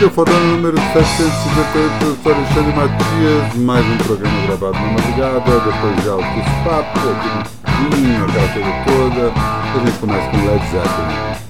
Bem-vindo, fotão número 758, eu sou Alexandre Matias, mais um programa gravado na madrugada, depois de altos papos, aquele vinho, aquela coisa toda, a gente começa com Led Zeppelin.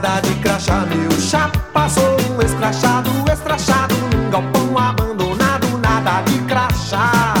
nada de crachá, meu chá passou um escrachado, escrachado num galpão abandonado, nada de crachá.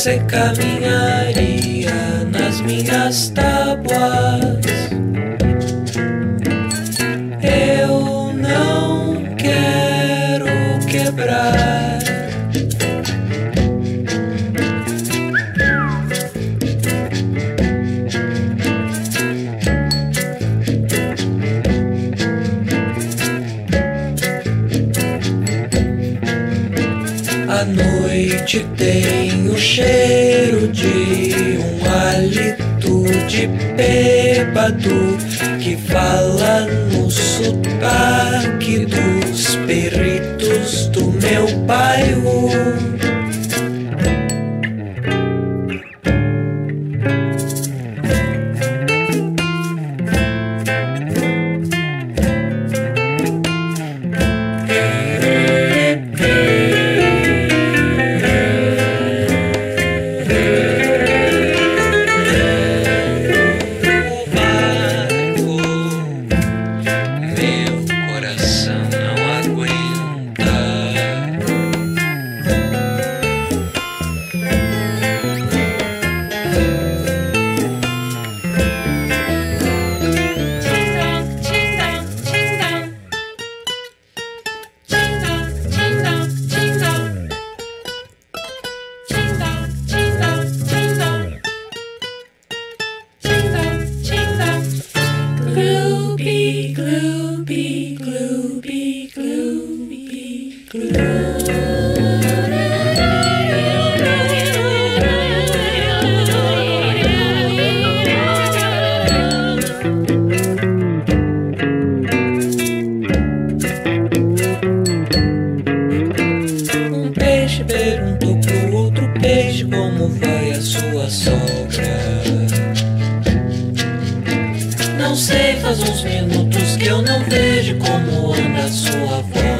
se caminarían as minhas tábuas. cheiro de um hálito de bêbado que fala no sotaque dos peritos do meu bairro. como vai a sua sogra? Não sei, faz uns minutos que eu não vejo como anda a sua voz.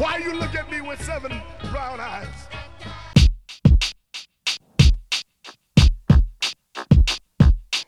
Why you look at me with seven brown eyes?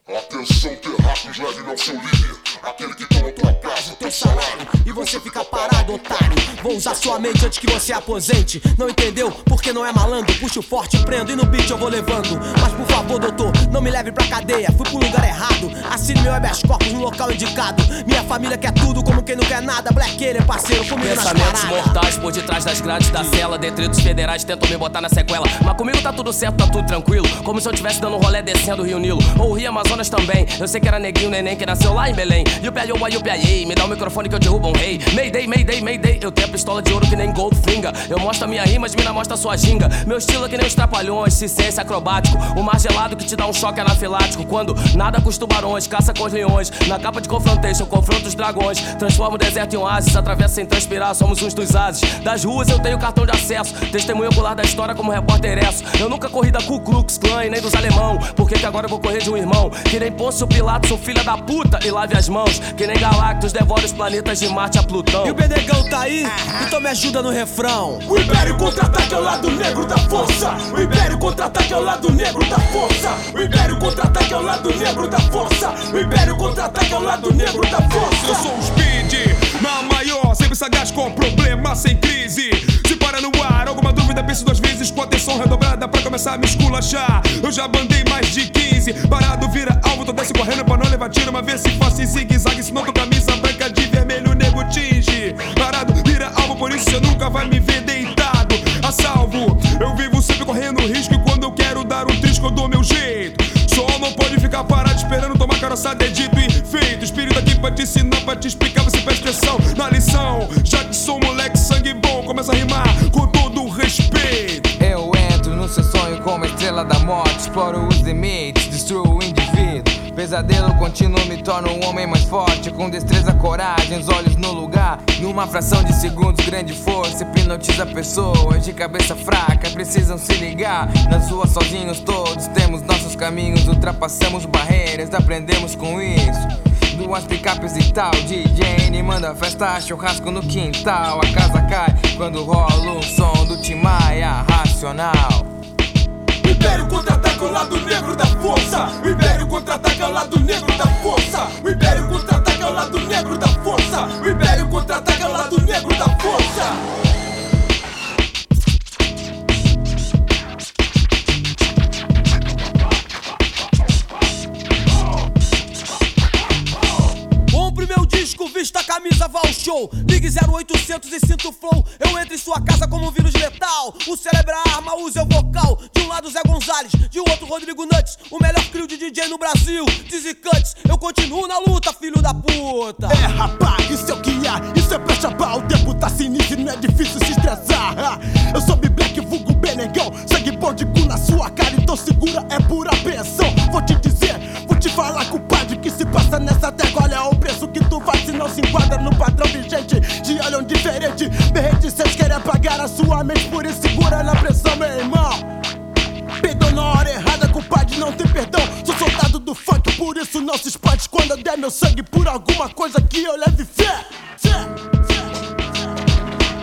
I feel so good, so. Aquele que toma tua casa, teu salário. E você fica parado, otário. Vou usar sua mente antes que você aposente. Não entendeu? Porque não é malandro. Puxo forte, prendo e no beat eu vou levando. Mas por favor, doutor, não me leve pra cadeia. Fui pro lugar errado. Assine meu habeas corpus no local indicado. Minha família quer tudo como quem não quer nada. Black ele é parceiro comigo Pensamentos mortais por detrás das grades da cela. Detritos federais tentam me botar na sequela. Mas comigo tá tudo certo, tá tudo tranquilo. Como se eu tivesse dando um rolê descendo o Rio Nilo. Ou o Rio Amazonas também. Eu sei que era neguinho, neném que nasceu lá em Belém. E o piaiô, e o piaiê. Me dá o microfone que eu derrubo um rei. Mayday, mayday, mayday. Eu tenho a pistola de ouro que nem Goldfinger. Eu mostro a minha rima, as mina mostra sua ginga. Meu estilo é que nem os trapalhões, ciência acrobático. O mar gelado que te dá um choque anafilático. Quando nada com os tubarões, caça com os leões. Na capa de confrontation, confronto os dragões. Transforma o deserto em oásis, atravessa sem transpirar, somos uns dos ases. Das ruas eu tenho cartão de acesso. Testemunho ocular da história como repórter esso. Eu nunca corri da Ku Klux Klan e nem dos alemão. Por que que agora eu vou correr de um irmão? Que nem Pôncio Pilatos, sou filha da puta e lave as mãos. Que nem Galactus, devora os planetas de Marte a Plutão. E o Benegão tá aí? Então me ajuda no refrão. O Império contra-ataque ao lado negro da força. O Império contra-ataque ao lado negro da força. O Império contra-ataque ao lado negro da força. O Império contra-ataque ao lado negro da força. Eu sou o Speed, na maior, sempre sagaz com problema, sem crise. Para no ar, alguma dúvida, pense duas vezes com atenção redobrada pra começar a me esculachar. Eu já bandei mais de 15, parado vira alvo, tô desce correndo pra não levar tiro, uma vez se faça em zigue-zague, senão tua camisa branca de vermelho, nego tinge. Parado vira alvo, por isso você nunca vai me ver deitado. A salvo, eu vivo sempre correndo risco e quando eu quero dar um trisco eu dou meu jeito. Só não pode ficar parado esperando tomar caroçada, é dito e feito. Espírito aqui pra te ensinar, pra te explicar, você presta atenção na lição. Já que sou moleque, sangue começa a rimar com todo respeito. Eu entro no seu sonho como estrela da morte, exploro os limites, destruo o indivíduo. Pesadelo contínuo me torna um homem mais forte, com destreza, coragem, os olhos no lugar. Numa fração de segundos, grande força hipnotiza pessoas de cabeça fraca, precisam se ligar. Nas ruas sozinhos todos temos nossos caminhos, ultrapassamos barreiras, aprendemos com isso. Duas picapes e tal, DJ N manda festa, churrasco no quintal. A casa cai quando rola o som do Timaya racional. O Império contra-ataque ao lado negro da força. O Império contra-ataque ao lado negro da força. O Império contra-ataque ao lado negro da força. O Império contra-ataque ao lado negro da força. Vista camisa, vá ao show. Ligue 0800 e sinto flow. Eu entro em sua casa como um vírus letal. O cérebro é arma, usa o vocal. De um lado Zé Gonzalez, de outro Rodrigo Nantes. O melhor crew de DJ no Brasil. Dizzy Cuts, eu continuo na luta, filho da puta. É rapaz, isso é o que há. Isso é pra chapar. O tempo tá sinistro e não é difícil se estressar. Eu sou B-Black, vulgo Benegão. Segue bom de cu na sua cara, então segura, é pura pressão. Vou te dizer, vou te falar com o pai que se passa nessa terra. Olha é o preço que tu faz se não se enquadra no padrão vigente. de olho diferente, me reticentes querem apagar a sua mente. Por isso segura na pressão, meu irmão. Perdeu na hora errada, culpado não tem perdão. Sou soldado do funk, por isso não se espante quando eu der meu sangue por alguma coisa que eu leve fé. Fé, fé.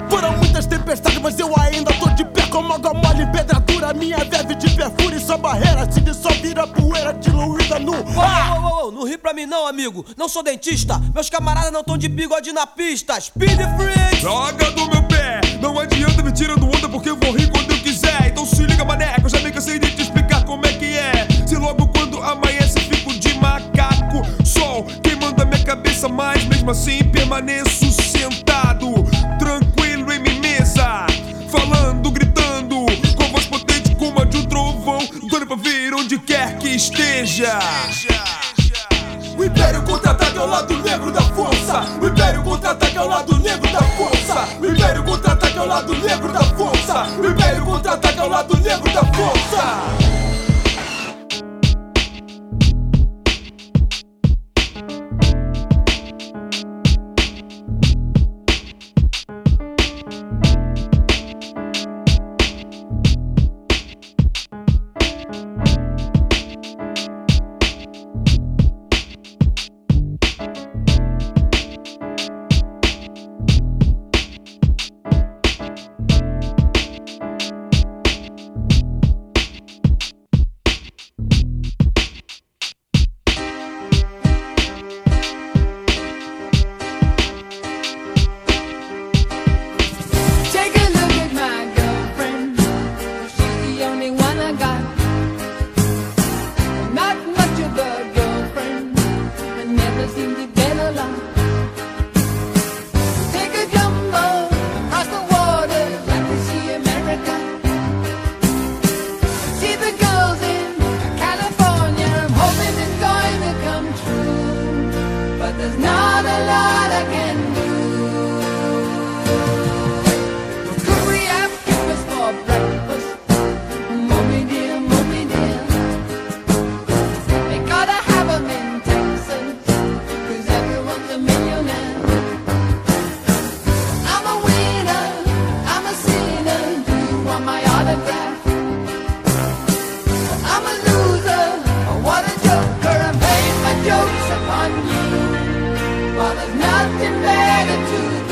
Foram muitas tempestades, mas eu ainda tô de pé como água mole em pedra dura. Minha verve de perfura e sua barreira se dissolve vira poeira diluída no ar. ô, ô, ô, não ri pra mim não, amigo. Não sou dentista. Meus camaradas não tão de bigode na pista. Speed Freaks! Joga do meu pé, não adianta me tirando onda porque eu vou rir quando eu quiser. Então se liga, maneco, eu já me cansei de te explicar como é que é. Se logo quando amanhece fico de macaco, sol queimando a minha cabeça, mas mesmo assim permaneço esteja. O Império contra-ataca ao lado negro da força. O Império contra-ataca ao lado negro da força. O Império contra-ataca ao lado negro da força. O Império contra-ataca ao lado negro da força. Nothing better to do.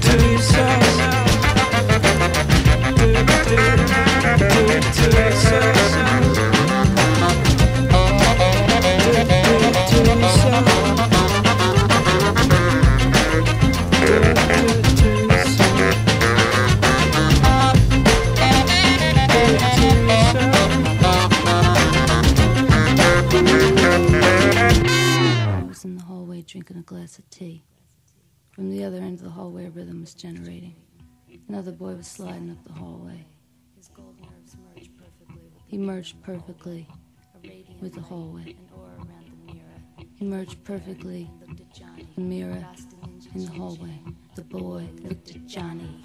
do yourself. Another boy was sliding up the hallway. His gold nerves merged perfectly. He merged perfectly with the hallway. He merged perfectly the mirror in the hallway. The boy looked at Johnny.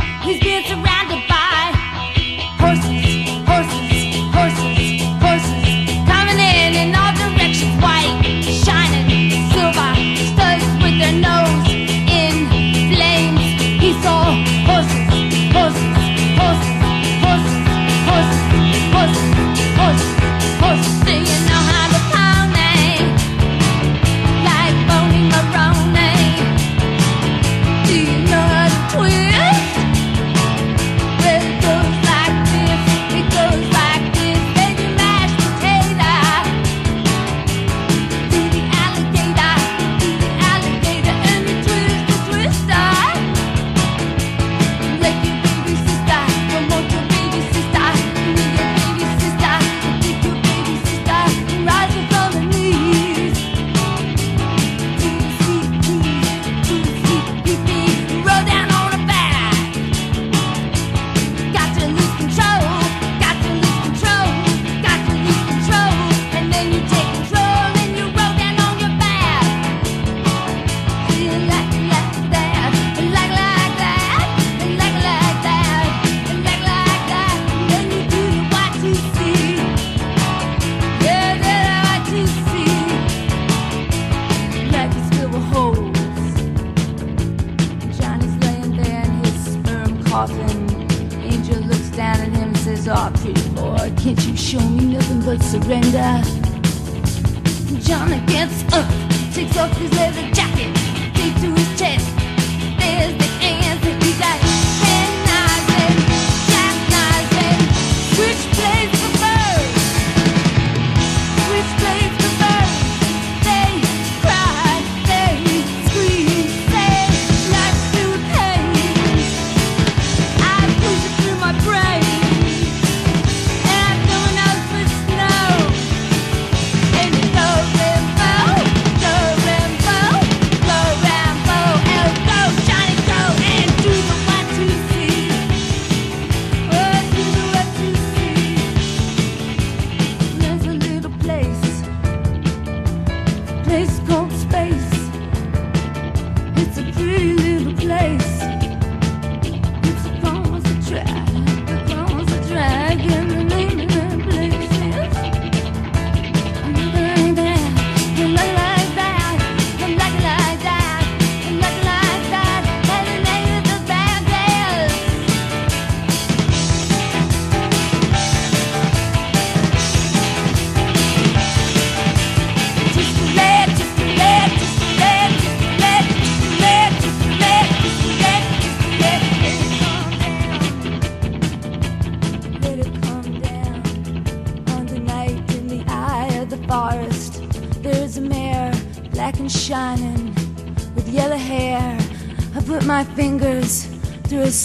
he's been surrounded by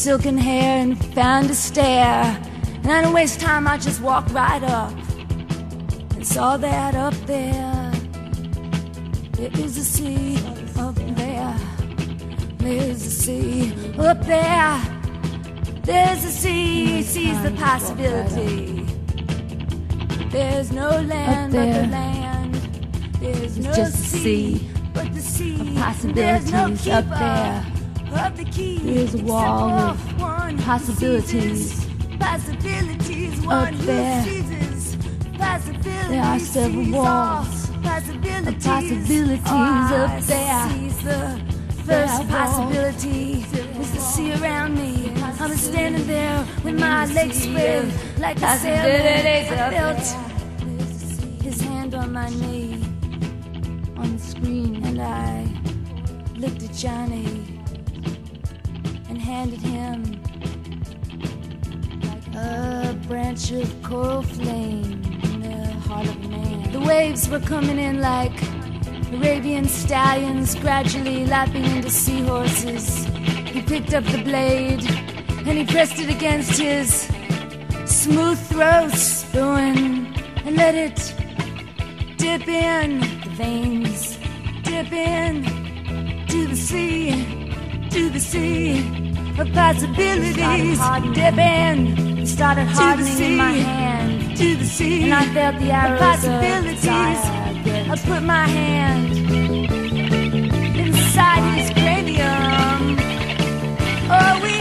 silken hair and found a stair. And I didn't waste time, I just walked right up and saw that up there. There is a sea up there. There's a sea up there. There's a sea, sees the possibility. There's no land but the land. There's no sea but the sea. There's no possibilities up there. There's a wall of possibilities up there. There are several walls of possibilities up there. First possibility is to see around me. I'm standing there with my legs spread like a sailor. I felt his hand on my knee on the screen, and I looked at Johnny handed him a branch of coral flame in the heart of man. The waves were coming in like Arabian stallions, gradually lapping into seahorses. He picked up the blade and he pressed it against his smooth throat, spewing, and let it dip in the veins, dip in to the sea, to the sea of possibilities. Dip in, it started hardening in my hand, to the sea, and I felt the arrows of possibilities. I put my hand inside his cranium. Oh, we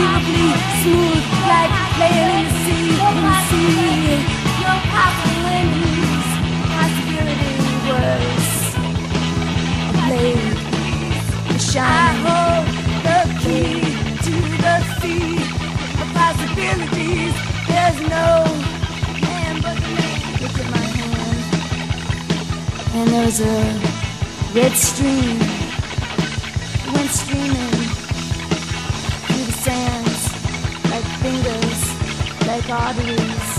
unbelievably smooth, like laying in the sea, in the sea. No possibilities. Possibility was a blade, a shine. I hold the key to the sea of possibilities. There's no man but the me. Look at my hand, and there's a red stream arteries.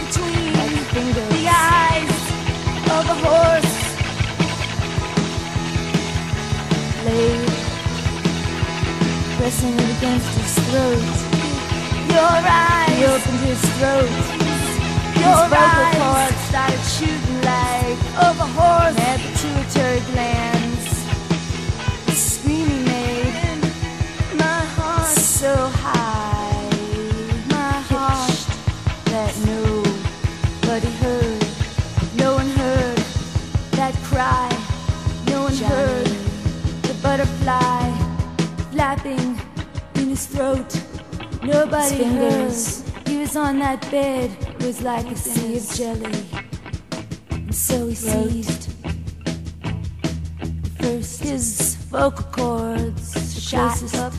Between like fingers. the eyes of a horse laid, pressing it against his throat. Your eyes. He Nobody heard. He was on that bed. It was like a sea of jelly. And so he seized. First, his vocal cords shot up.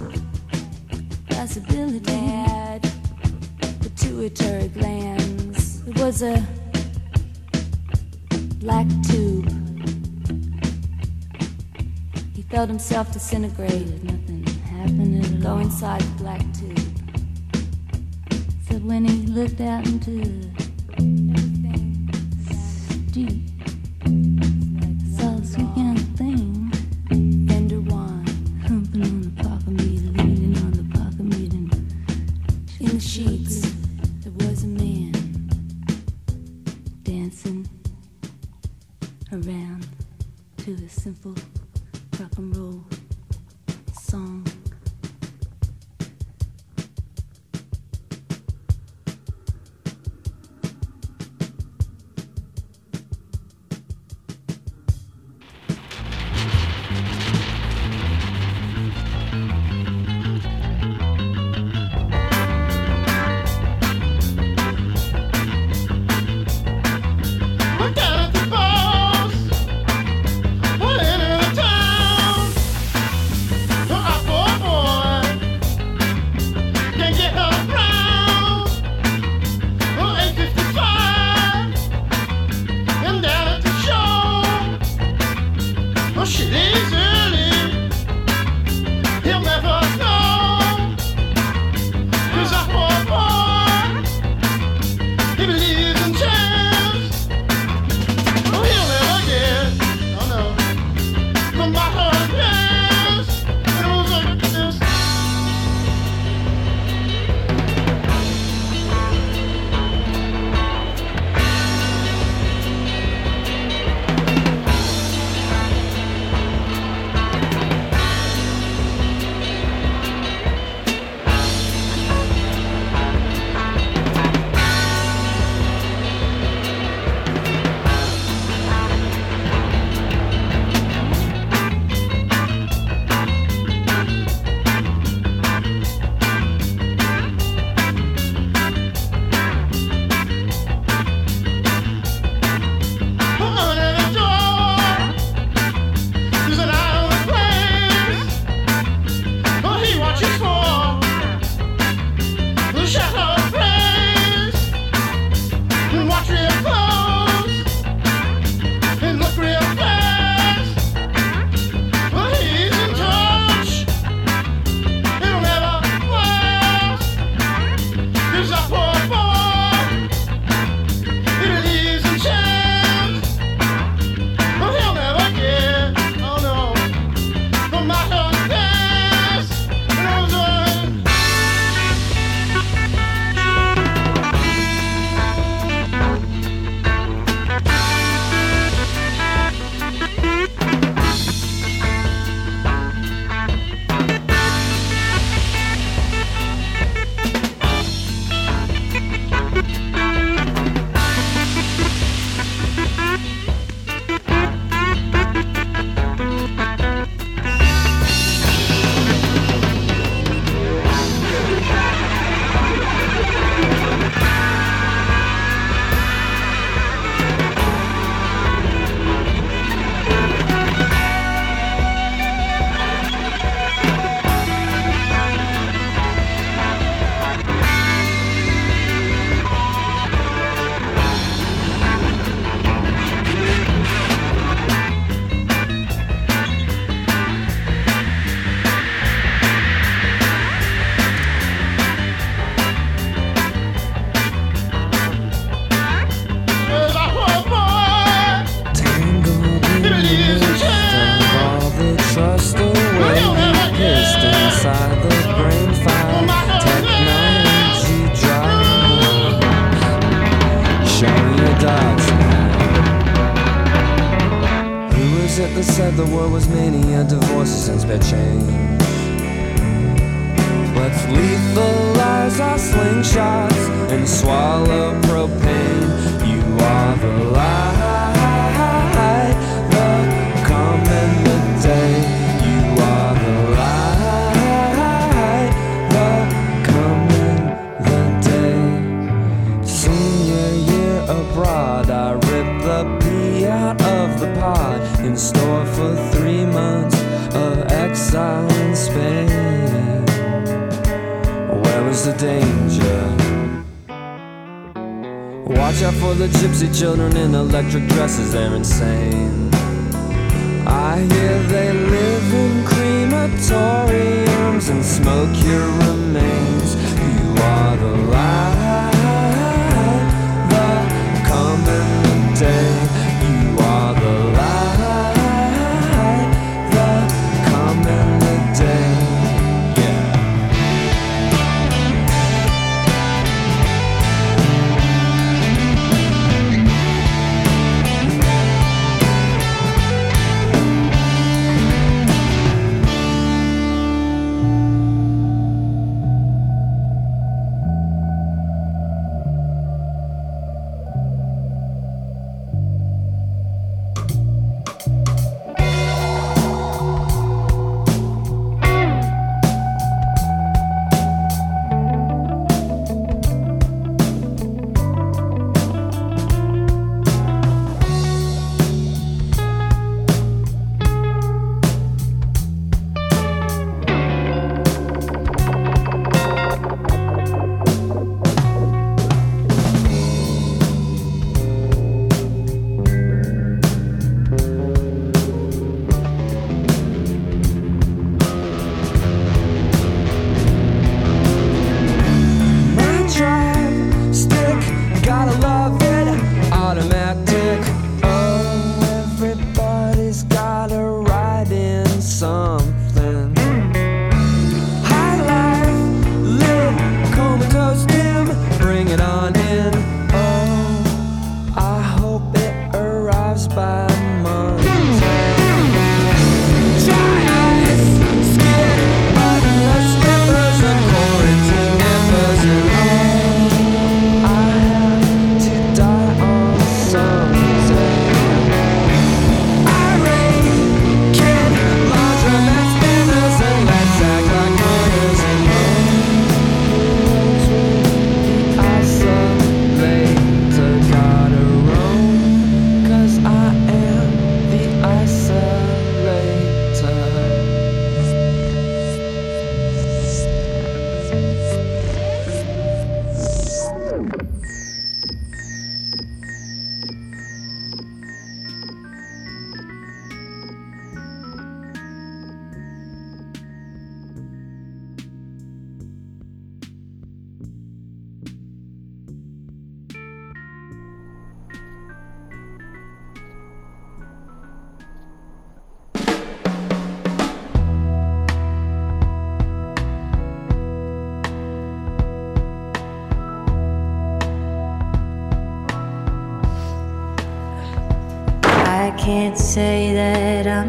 Possibility had pituitary glands. It was a black tube. He felt himself disintegrate. Nothing happened Go inside the black tube. When he looked out into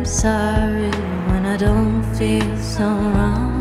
sorry when I don't feel so wrong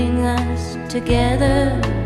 bring us together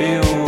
Eu